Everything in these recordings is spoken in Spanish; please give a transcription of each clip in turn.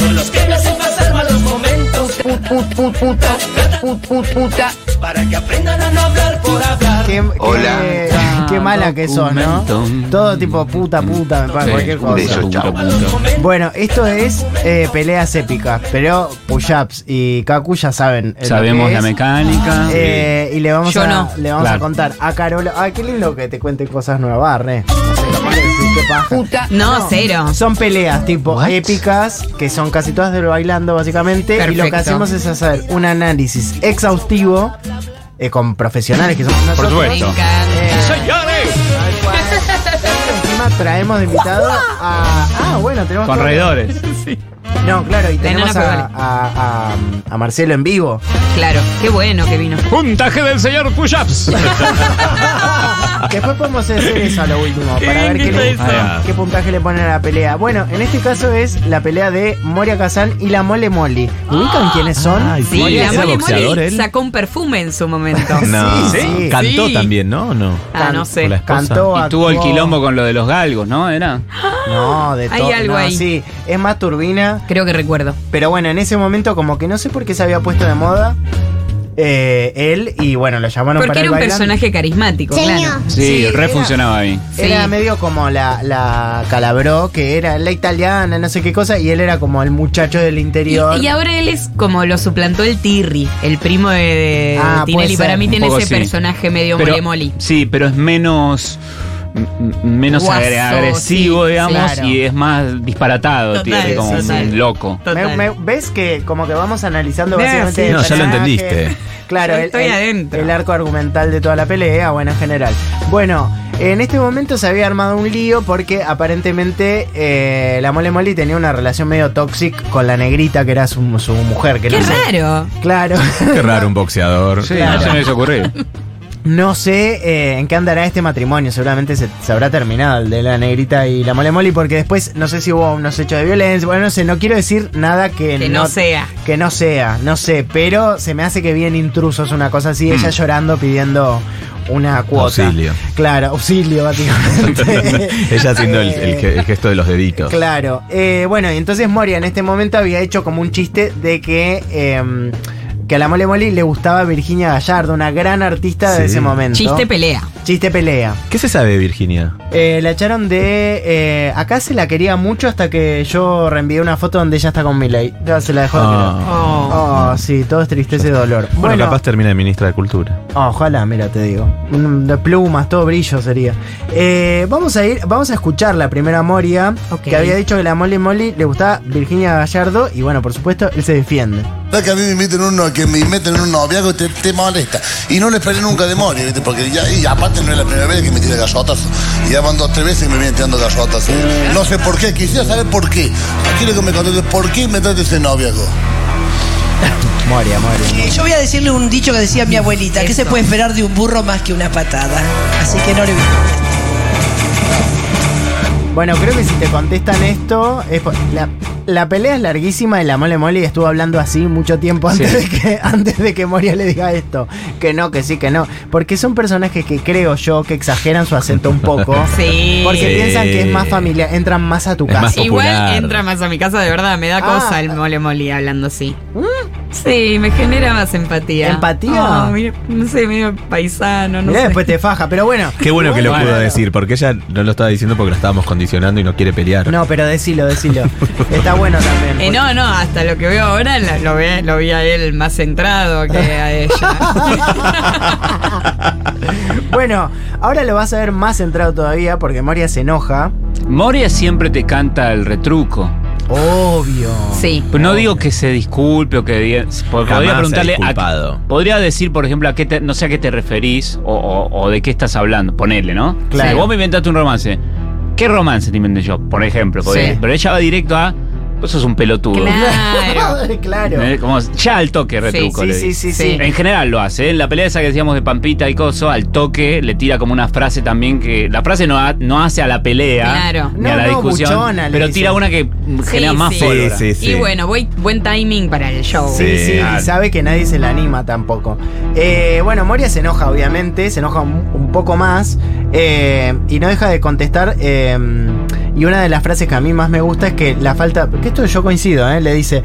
todos los que me hacen pasar malos momentos. Put, put, put, puta, put, put, puta. Para que aprendan a no hablar por hablar. Qué, Hola. Qué, qué mala que sos, ¿no? Todo tipo puta, puta, me pasa Sí, cualquier cosa. chao. Bueno, esto es eh, peleas épicas, pero push-ups y Kaku ya saben. eh, lo Sabemos la mecánica. Eh, y le vamos, Yo a, no. le vamos a Claro. contar a Carola. Ay, qué lindo que te cuente cosas nuevas, Barre. No sé, qué paja. No, cero. Son peleas tipo What? épicas, que son casi todas del bailando básicamente. Y lo que hacemos es hacer un análisis exhaustivo eh, con profesionales que somos nosotros. supuesto. Cual. Encima traemos de invitado a. Ah, bueno, tenemos. Con todo- reidores. No, claro, y tenemos a, a- a- a Marcelo en vivo. Claro, qué bueno que vino. Puntaje del señor Push-Ups. Después podemos hacer eso a lo último, para ver qué, le-. Ah. qué puntaje le ponen a la pelea. Bueno, en este caso es la pelea de Moria Kazan y la Mole Molly. ¿Ubican quiénes son? Ay, Sí, Moria, la ¿era Mole él? sacó un perfume en su momento. No, Sí, sí. cantó Sí. también, ¿no? ¿O no? Ah, no sé. Cantó, Y tuvo el quilombo con lo de los galgos, ¿no? Era. No, de Hay todo. algo no, ahí. Sí, es más turbina. Creo que recuerdo. Pero bueno, en ese momento como que no sé por qué se había puesto de moda eh, él y bueno, lo llamaron Porque para era un personaje carismático, claro. Sí, re era- funcionaba ahí. Era Sí. medio como la, la Calabró, que era la italiana, no sé qué cosa, y él era como el muchacho del interior. Y, y ahora él es como lo suplantó el Tirri, el primo de, de Ah, Tinelli. Para mí Un tiene ese sí. personaje medio Pero- mole moli. Sí, pero es menos. Menos Guaso, agresivo, sí, digamos, claro. y es más disparatado, Total, tiene como total. un loco. Me- Total. me- ¿Ves que como que vamos analizando No, básicamente sí. No, ya lo entendiste. Claro, el, estoy el- adentro. el arco argumental de toda la pelea, bueno, en general. Bueno, en este momento se había armado un lío porque aparentemente eh, la Mole Molly tenía una relación medio tóxica con la negrita que era su, su mujer. Que Qué no sé- raro. Claro. Qué raro un boxeador. Sí, Claro. no se me hubiese ocurrido. No sé eh, en qué andará este matrimonio. Seguramente se, se habrá terminado el de la negrita y la mole moli, porque después no sé si hubo unos hechos de violencia. Bueno, no sé, no quiero decir nada que, Que no sea. Que no sea, no sé. Pero se me hace que bien intrusos, una cosa así. Ella llorando pidiendo una cuota. Auxilio. Claro, auxilio, básicamente. Ella haciendo el, el ge- el gesto de los deditos. Claro. Eh, bueno, y entonces Moria en este momento había hecho como un chiste de que. eh, que a la Mole Moli le gustaba Virginia Gallardo, una gran artista de Sí. ese momento. Chiste pelea. Chiste pelea. ¿Qué se sabe de Virginia? Eh, la echaron de. eh, acá se la quería mucho hasta que yo reenvié una foto donde ella está con Miley. Ya se la dejó de Ah. querer. Oh. Oh, sí, todo es tristeza y dolor. Bueno, capaz termina de ministra de Cultura. Oh, ojalá, mira, te digo. Mm, De plumas, todo brillo sería. Eh, vamos a ir, vamos a escuchar la primera Moria, Ok. que había dicho que la Molly Molly le gustaba Virginia Gallardo, y bueno, por supuesto, él se defiende. ¿Sabes que a mí me inviten uno, que me meten en un noviazgo te, te molesta? Y no le esperé nunca de morir, ¿viste? Porque ya, y aparte no es la primera vez que me tira gallotas. Y ya van dos tres veces y me vienen tirando gallotas. ¿eh? No sé por qué, quisiera saber por qué. Quiero que me conteste por qué me trate ese noviazgo. Moria, Moria. Yo voy a decirle un dicho que decía mi abuelita, que se puede esperar de un burro más que una patada. Así que no le voy a Bueno, creo que si te contestan esto, es por- la, la pelea es larguísima y la Mole Molly estuvo hablando así mucho tiempo antes, Sí. de que, antes de que Moria le diga esto. Que no, que sí, que no. Porque son personajes que creo yo que exageran su acento un poco. Sí. Porque Sí. piensan que es más familiar, entran más a tu Es casa. más Igual entra más a mi casa, de verdad, me da Ah. cosa el mole moli hablando así. Sí, me genera más empatía. ¿Empatía? Oh, mira, no sé, medio paisano, no Mirá, sé. después te faja, pero bueno. Qué bueno que lo pudo bueno. decir, porque ella no lo estaba diciendo porque la estábamos condicionando y no quiere pelear. No, pero decilo, decilo. Está bueno también. Eh, no, no, hasta lo que veo ahora lo, lo ve- lo vi a él más centrado que a ella. Bueno, ahora lo vas a ver más centrado todavía porque Moria se enoja. Moria siempre te canta el retruco. Obvio. sí. Pero no digo que se disculpe o que diga. Jamás Podría se ha preguntarle. disculpado. A, podría decir, por ejemplo, a qué te- no sé a qué te referís o, o- o de qué estás hablando. Ponerle, ¿no? Claro. Si vos me inventaste un romance. ¿Qué romance te inventé yo? Por ejemplo. podría- Sí. Pero ella va directo a. Vos sos un pelotudo. Claro. claro. ¿Eh? Como ya al toque retruco. Sí, le sí, sí, Sí. sí. En general lo hace. ¿eh? En la pelea esa que decíamos de Pampita y Coso, al toque le tira como una frase también que. La frase no, ha- no hace a la pelea Claro. ni No, a la no, discusión. buchona, pero dice. tira una que genera Sí, más sí. Y bueno, voy, buen timing para el show. Sí, sí, y sabe que nadie se la anima tampoco. Eh, bueno, Moria se enoja, obviamente, se enoja un, un poco más eh, y no deja de contestar. Y una de las frases que a mí más me gusta es que la falta. Que esto yo coincido, ¿eh? Le dice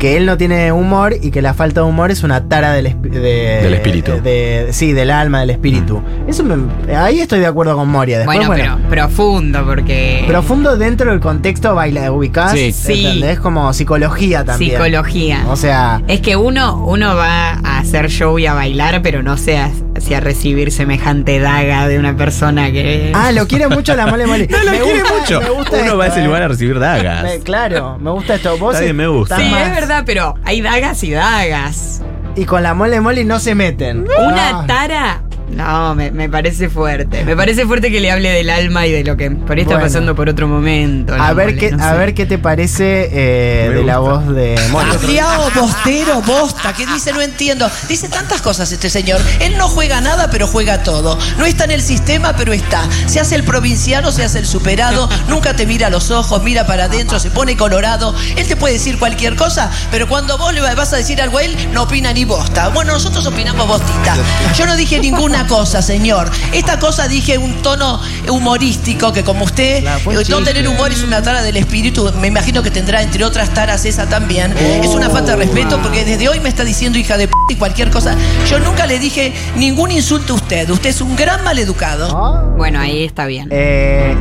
que él no tiene humor y que la falta de humor es una tara del, espi- de- Del espíritu. de- sí, del alma, del espíritu. Eso me- ahí estoy de acuerdo con Moria. Después, bueno, bueno, pero profundo, porque. profundo dentro del contexto baila ubicás. Sí. Sí. ¿entendés? Como psicología también. Psicología. O sea. Es que uno, uno va a hacer show y a bailar, pero no sé a- si a recibir semejante daga de una persona que. Ah, lo quiere mucho la mole mole. No lo Me quiere gusta- mucho. me gusta Uno esto, va a ese eh. lugar a recibir dagas. Me- claro, me gusta esto. Vos Está bien, me gusta. estás Sí, más- es verdad, pero hay dagas y dagas. Y con la mole mole no se meten. Una No. tara. No, me, me parece fuerte. Me parece fuerte que le hable del alma y de lo que por ahí está Bueno. pasando por otro momento. A ver, mole, qué, no a sé. ver qué te parece eh, de la voz de Moria. Abriao, bostero, bosta, que dice, no entiendo. Dice tantas cosas este señor. Él no juega nada, pero juega todo. No está en el sistema, pero está. Se hace el provinciano, se hace el superado, nunca te mira a los ojos, mira para adentro, se pone colorado. Él te puede decir cualquier cosa, pero cuando vos le vas a decir algo a él, no opina ni bosta. Bueno, nosotros opinamos bostita. Yo no dije ninguna cosa, señor. Esta cosa dije un tono humorístico que como usted, eh, no tener humor es una tara del espíritu. Me imagino que tendrá entre otras taras esa también. es una falta de respeto porque desde hoy me está diciendo hija de p y cualquier cosa. Yo nunca le dije ningún insulto a usted. Usted es un gran maleducado. ¿No? Bueno, ahí está bien. Eh,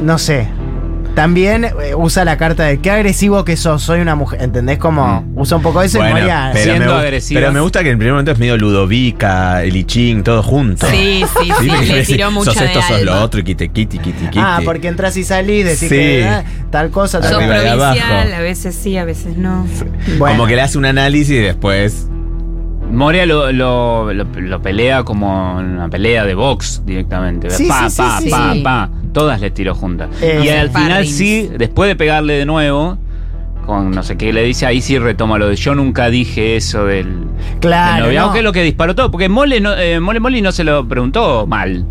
no sé. También eh, usa la carta de qué agresivo que sos, soy una mujer. ¿Entendés? Como usa un poco eso y Bueno, Moria. pero, Siendo me, gu- pero me gusta que en primer momento es medio Ludovica, el I Ching, todo junto. Sí, sí, sí, me le parece, tiró mucho Sos de esto, sos lo alma. otro, y quite, quite, quite, quite. Ah, porque entras y salís, decís Sí. que ah, tal cosa, tal Sos Arriba y provincial, abajo. a veces sí, a veces no. Bueno. Como que le hace un análisis y después. Moria lo, lo, lo- lo pelea como una pelea de box directamente. Sí, pa, sí, pa, sí, pa, pa. Todas le tiró juntas. Eh, y al final sí, después de pegarle de nuevo, con no sé qué le dice, ahí sí retoma lo de yo nunca dije eso del, Claro, del noviazgo, no. que es lo que disparó todo. Porque Mole, no, eh, Mole Mole no se lo preguntó mal.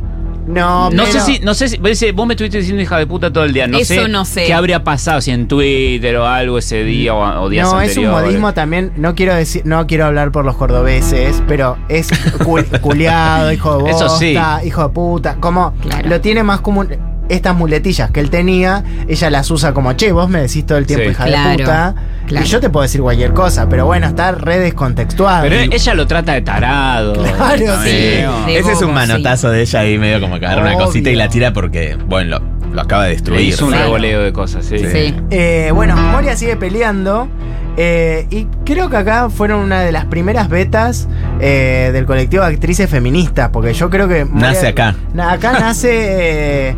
No, No sé pero- si, no sé si, vos me estuviste diciendo hija de puta todo el día. No Eso sé, no sé. qué habría pasado, si en Twitter o algo ese día o, o días No, es un modismo también. No quiero decir, no quiero hablar por los cordobeses, pero es cul- culiado, hijo de bosta, Eso sí. hijo de puta. Como Claro. lo tiene más como un- estas muletillas que él tenía, ella las usa como, che, vos me decís todo el tiempo, Sí. hija Claro, de puta. claro. Y yo te puedo decir cualquier cosa, pero bueno, está re descontextuado. Pero Y- ella lo trata de tarado. Claro, sí. Ese es un manotazo de ella ahí, medio como que agarra una Obvio. cosita y la tira porque, bueno, lo, lo acaba de destruir. hizo un revoleo de cosas, sí. Sí. Eh, bueno, Moria sigue peleando. Eh, y creo que acá fueron una de las primeras betas eh, del colectivo de actrices feministas. Porque yo creo que. Nace acá. Na- acá nace. eh,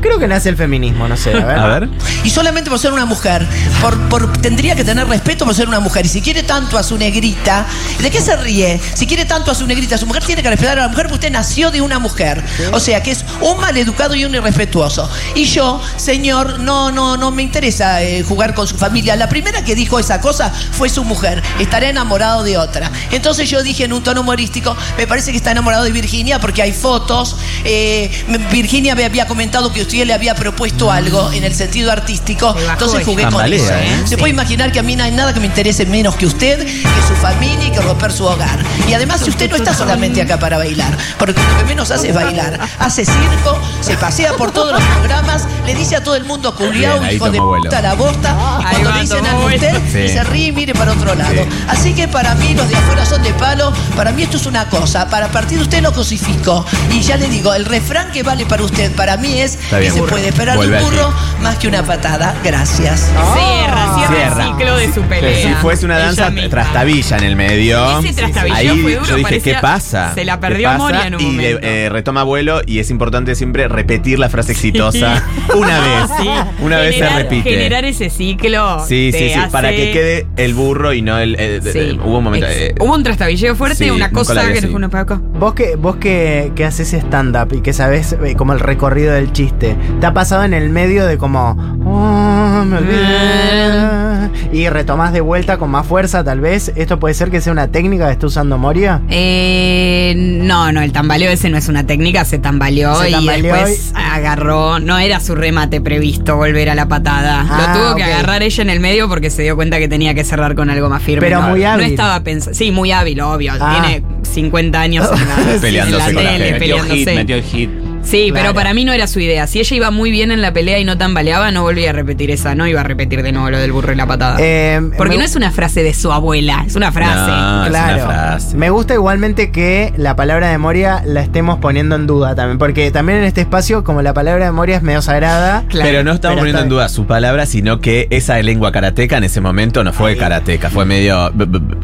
creo que nace el feminismo, no sé. A ver. A ver. Y solamente por ser una mujer. Por, por- tendría que tener respeto por ser una mujer. Y si quiere tanto a su negrita, ¿de qué se ríe? Si quiere tanto a su negrita, su mujer tiene que respetar a la mujer porque usted nació de una mujer. O sea, que es un maleducado y un irrespetuoso. Y yo, señor, no, no, no me interesa eh, jugar con su familia. La primera que dijo esa cosa fue su mujer. Estará enamorado de otra. Entonces yo dije en un tono humorístico, me parece que está enamorado de Virginia porque hay fotos. Eh, Virginia me había comentado que usted le había propuesto algo en el sentido artístico. Entonces jugué con eso. ¿eh? Se Sí. puede imaginar que a mí no hay nada que me interese menos que usted, que su familia y que romper su hogar. Y además, si usted no está solamente acá para bailar, porque lo que menos hace es bailar. Hace circo, se pasea por todos los programas, le dice a todo el mundo culiao, hijo de puta la bosta. Y cuando le dicen a usted, se ríe y mire para otro lado. Sí. Así que para mí los de afuera son de palo, para mí esto es una cosa, para partir de usted lo cosifico. Y ya le digo, el refrán que vale para usted, para mí es Está que bien, se burro. puede esperar Vuelve un burro más que una patada. Gracias. Cierra, cierra, Cierra. el ciclo de su pelea. Si fuese una danza trastabilla en el medio. Ese ahí fue duro, yo dije, parecía- ¿qué pasa? se la ¿Qué perdió pasa? Moria en un y le, eh, retoma vuelo y es importante siempre repetir la frase exitosa una vez. Sí. Una vez se repite. Generar ese ciclo. Sí, sí, sí, para que quede el burro y no el... eh, Sí. hubo un momento... Ex- eh, Hubo un trastabilleo fuerte, sí, una cosa que así. nos uno para acá. Vos que, vos que, que haces stand-up y que sabés eh, como el recorrido del chiste, ¿te ha pasado en el medio de como, oh, me olvidé", y retomás de vuelta con más fuerza tal vez? ¿Esto puede ser que sea una técnica que esté usando Moria? Eh, no, no, el tambaleo ese no es una técnica, se tambaleó Se y tambaleó después agarró, no era su remate previsto volver a la patada. Ah, Lo tuvo que agarrar ella en el medio porque se dio cuenta que tenía que cerrar con algo más firme. Pero no, muy hábil. No estaba pensando, sí, muy hábil, obvio. Ah. Tiene 50 años en la, Peleándose en la con la tele, gente. Metió hit, peleándose. metió el hit. Sí, Claro. pero para mí no era su idea. Si ella iba muy bien en la pelea y no tambaleaba, no volvía a repetir esa. No iba a repetir de nuevo lo del burro y la patada. Eh, Porque me- no es una frase de su abuela, es una frase. No, es una Claro. frase. Me gusta igualmente que la palabra de Moria la estemos poniendo en duda también. Porque también en este espacio, como la palabra de Moria es medio sagrada. Claro. Pero no estamos Pero poniendo está en duda su palabra, sino que esa lengua karateca en ese momento no fue karateca, fue medio.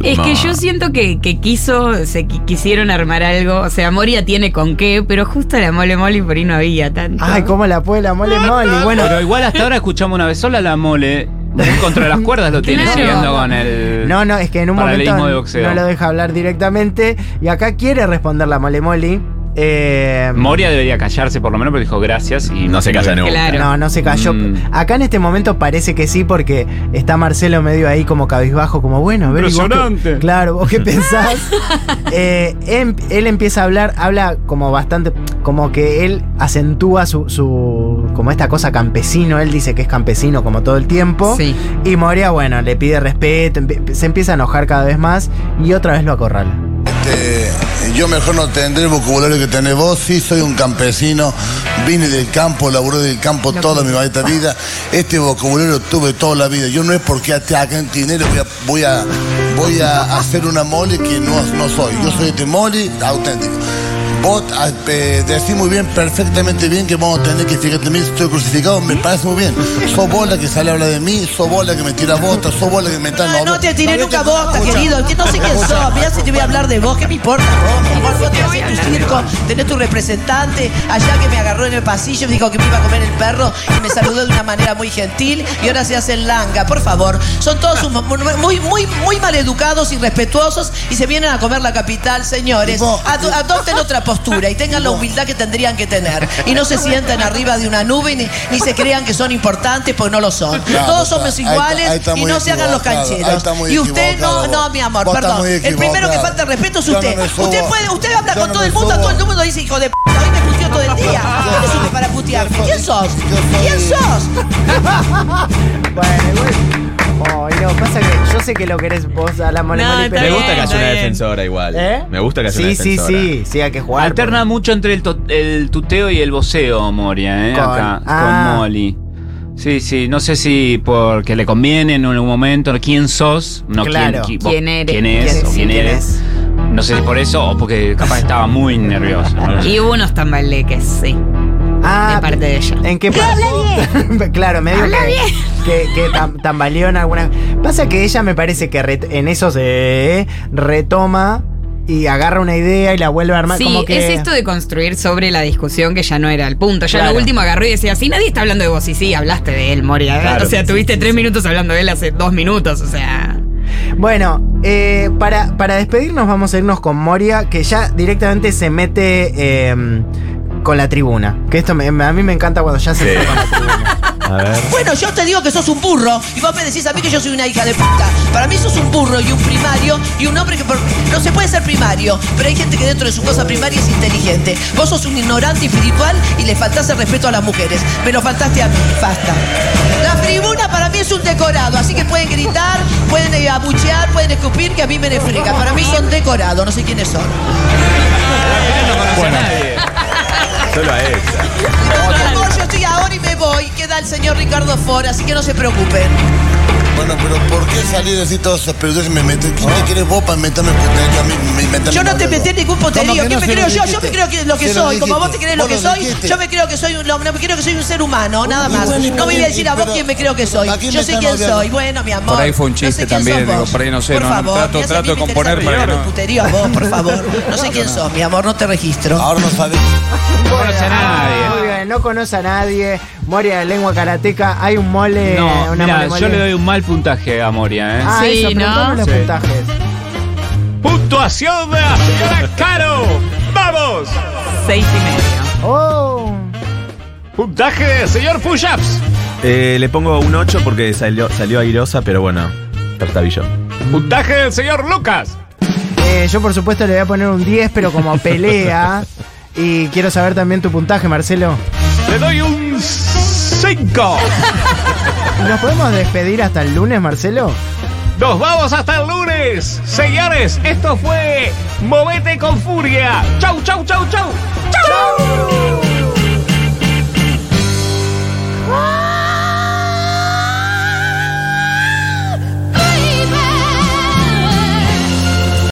Es que yo siento que, que quiso, se qui- quisieron armar algo. O sea, Moria tiene con qué, pero justo la mole mole por ahí no había tanto. Ay, cómo la puede la mole mole. Bueno, Pero igual hasta ahora escuchamos una vez sola la mole. Contra las cuerdas lo tiene Claro. siguiendo con el. no, no, es que en un momento no lo deja hablar directamente. Y acá quiere responder la mole mole. Eh, Moria debería callarse por lo menos, pero dijo gracias y No se calla nunca. Claro. No, no se cayó. Mm. Acá en este momento parece que sí, porque está Marcelo medio ahí como cabizbajo, como bueno, a ver, ¿y vos qué- Impresionante. claro, ¿vos qué pensás? Eh, em- él empieza a hablar, habla como bastante, como que él acentúa su, su, como esta cosa campesino, él dice que es campesino como todo el tiempo. Sí. Y Moria, bueno, le pide respeto, se empieza a enojar cada vez más y otra vez lo acorrala. Yo mejor no tendré el vocabulario que tenés vos. Sí, soy un campesino. Vine del campo, laburé del campo toda mi maldita vida. Este vocabulario tuve toda la vida. Yo no es porque te hagan dinero voy a, voy a, voy a hacer una mole que no, no soy. Yo soy este mole auténtico. Vos ah, eh, decís muy bien, perfectamente bien que vamos a tener que fíjate mí, estoy crucificado, me parece muy bien. Sos vos la que sale a hablar de mí, sos vos la que me tira botas, sos vos la que me está No, no te tiré No, nunca escucha, querido. Que no sé quién escucha. sos. Mirá si te voy a hablar de vos. ¿Qué me importa vos? Vos tenés tu circo, tenés tu representante allá que me agarró en el pasillo, me dijo que me iba a comer el perro y me saludó de una manera muy gentil y ahora se hacen langa. Por favor, son todos muy, muy, muy maleducados, irrespetuosos y se vienen a comer la capital, señores. Adopten otra postura y tengan la humildad que tendrían que tener. Y no se sienten arriba de una nube ni, ni se crean que son importantes porque no lo son. Claro, Todos somos ahí está- iguales ahí está y no se hagan los cancheros. Y usted no, no, mi amor, Vos perdón. El primero que falta respeto es no usted. usted puede, usted habla con no todo el mundo, todo el mundo dice hijo de p. Hoy me puteó todo el día. ¿Quién es usted para putearme? ¿Quién sos? ¿Quién sos? Bueno, yo sé que lo querés vos a la mole No, mole, pero. Me gusta bien, que haya una bien. defensora igual. ¿Eh? Me gusta que haya sí, una sí, defensora. sí, sí, hay que jugar. Alterna mucho entre el, tuteo y el voceo, Moria, ¿eh? Con- Acá, ah. con Molly. Sí, sí, no sé si porque le conviene en algún momento quién sos, no Claro. quién, qui- vos- ¿Quién eres? quién es ¿Quién- o sí, quién quién eres. es? No sé si por eso o porque capaz estaba muy nervioso. ¿no? Y hubo unos tambaleques, sí. Ah, de parte de ella. ¿En qué parte? claro, medio que, bien. que, que tam- tambaleó en alguna. Pasa que ella me parece que en eso se retoma y agarra una idea y la vuelve a armar. Sí, como que... es esto de construir sobre la discusión que ya no era el punto. Ya Claro. lo último agarró y decía, si nadie está hablando de vos, y sí, hablaste de él, Moria. ¿eh? Claro. o sea, tuviste tres minutos hablando de él hace dos minutos, o sea. Bueno, eh, para, para despedirnos vamos a irnos con Moria, que ya directamente se mete eh, con la tribuna. Que esto me- a mí me encanta cuando ya se Sí. mete con la tribuna. A ver. Bueno, yo te digo que sos un burro y vos me decís a mí que yo soy una hija de puta. Para mí sos un burro y un primario y un hombre que por- no se puede ser primario, pero hay gente que dentro de su cosa primaria es inteligente. Vos sos un ignorante espiritual y le faltás el respeto a las mujeres. Me lo faltaste a mí, basta. La tribuna para mí es un decorado, así que pueden gritar, pueden eh, abuchear, pueden escupir, que a mí me le frega. Para mí son decorados, no sé quiénes son. Bueno. Solo a ella. El señor Ricardo Ford, así que no se preocupen. Bueno, pero ¿por qué salir a decir todas esas pelotas y me meten? ¿Quién te querés vos para inventarme putería a mí? me inventarme Yo no te metí ningún poterío. ¿Cómo que ¿Quién no? me creo yo? Yo me creo que lo que Se lo soy. Como vos te crees lo que soy, yo me creo que soy un no, me creo que soy un ser humano, nada más. No me voy a decir a vos quién me creo que soy. ¿a quién Yo sé quién soy. Bueno, mi amor. Por ahí fue un no sé chiste también, digo, por ahí no sé, Por no, no, favor, trato- trato de componer para que no- puterío a vos, por favor. No sé quién sos, mi amor, no te registro. Ahora no sabes. No conoce a nadie. No conoce a nadie. Moria de lengua karateca. Hay un mole. No, una mira, mole mole. yo le doy un mal puntaje a Moria, ¿eh? Ah, Sí, eso, ¿no? preguntame los Sí. puntajes. ¡Puntuación de la señora Caro! ¡Vamos! Seis y medio. Oh. Puntaje de señor Pushups. Eh, le pongo un 8 porque salió, salió airosa, pero bueno, trastabilló. Puntaje del señor Lucas. Eh, yo por supuesto le voy a poner un 10, pero como pelea. Y quiero saber también tu puntaje, Marcelo. Le doy un 5. ¿Y ¿Nos podemos despedir hasta el lunes, Marcelo? Nos vamos hasta el lunes. Señores, esto fue Movete con Furia. Chau, chau, chau, chau. Chau.